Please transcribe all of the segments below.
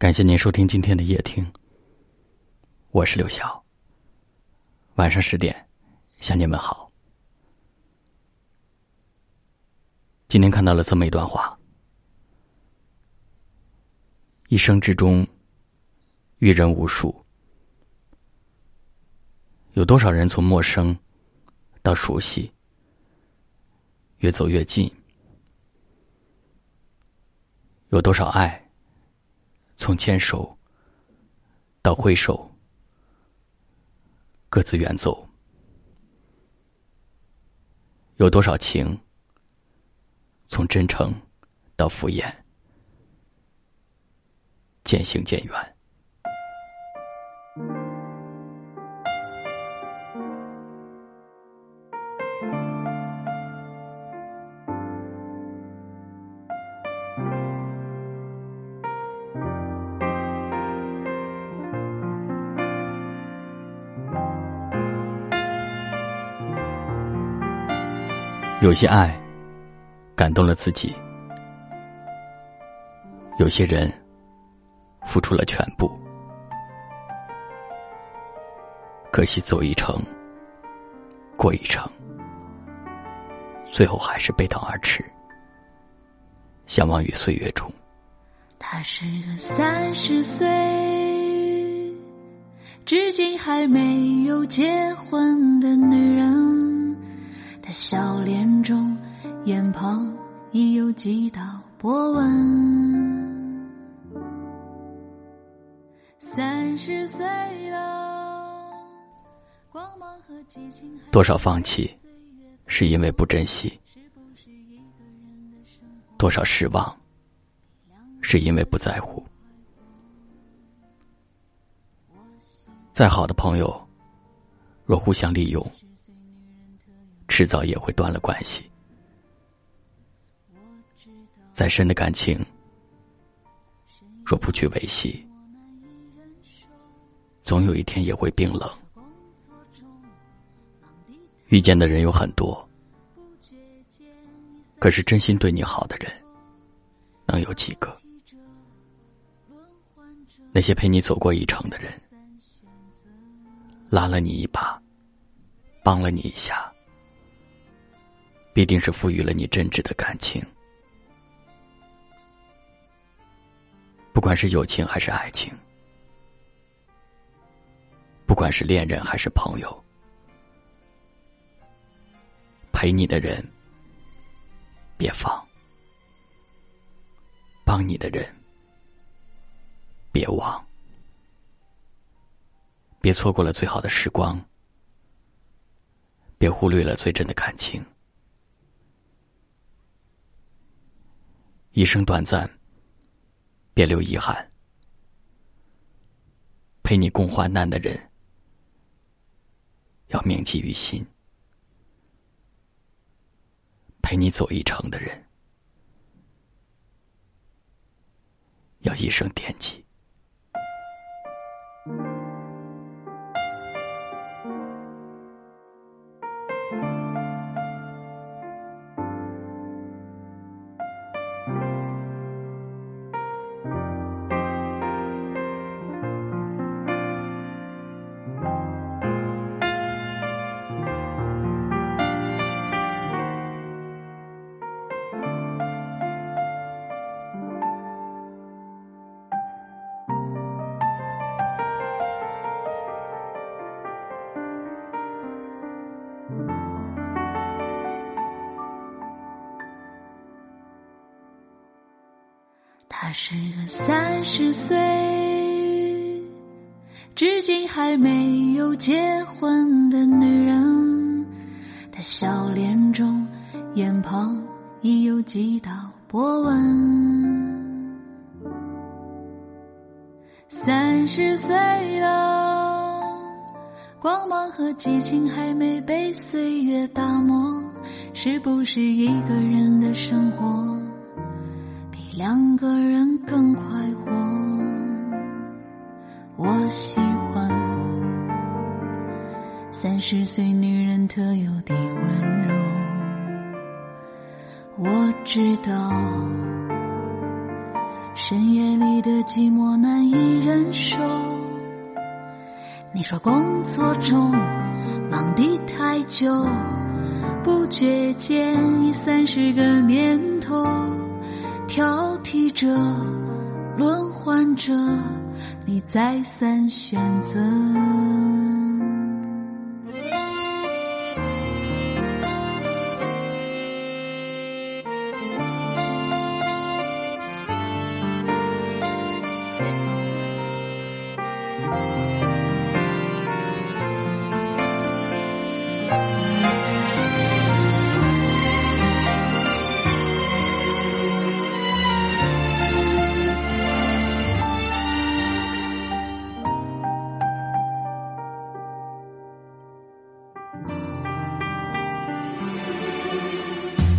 感谢您收听今天的夜听，我是刘晓。晚上十点，向您问好。今天看到了这么一段话：一生之中，遇人无数，有多少人从陌生到熟悉，越走越近？有多少爱？从牵手到挥手，各自远走，有多少情？从真诚到敷衍，渐行渐远。有些爱感动了自己，有些人付出了全部，可惜走一程，过一程，最后还是背道而驰，相忘于岁月中。她是个三十岁，至今还没有结婚的女人。笑脸中，眼旁已有几道波纹。三十岁了，光芒和激情。多少放弃，是因为不珍惜；多少失望，是因为不在乎。再好的朋友，若互相利用。迟早也会断了关系。再深的感情，若不去维系，总有一天也会冰冷。遇见的人有很多，可是真心对你好的人，能有几个？那些陪你走过一程的人，拉了你一把，帮了你一下。必定是赋予了你真挚的感情，不管是友情还是爱情，不管是恋人还是朋友，陪你的人别放，帮你的人别忘，别错过了最好的时光，别忽略了最真的感情。一生短暂，别留遗憾。陪你共患难的人，要铭记于心；陪你走一程的人，要一生惦记。她是个三十岁，至今还没有结婚的女人。她笑脸中，眼旁已有几道波纹。三十岁了，光芒和激情还没被岁月打磨，是不是一个人的生活？两个人更快活，我喜欢三十岁女人特有的温柔。我知道，深夜里的寂寞难以忍受。你说工作中忙得太久，不觉间已三十个年头，挑剔着，轮换着，你再三选择。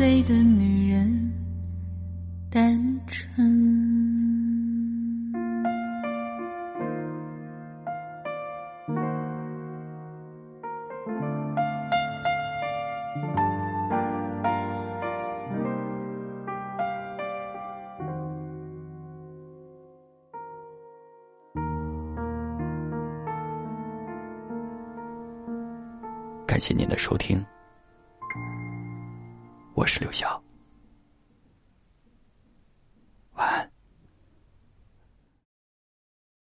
二十岁的女人单纯。感谢您的收听，我是刘晓。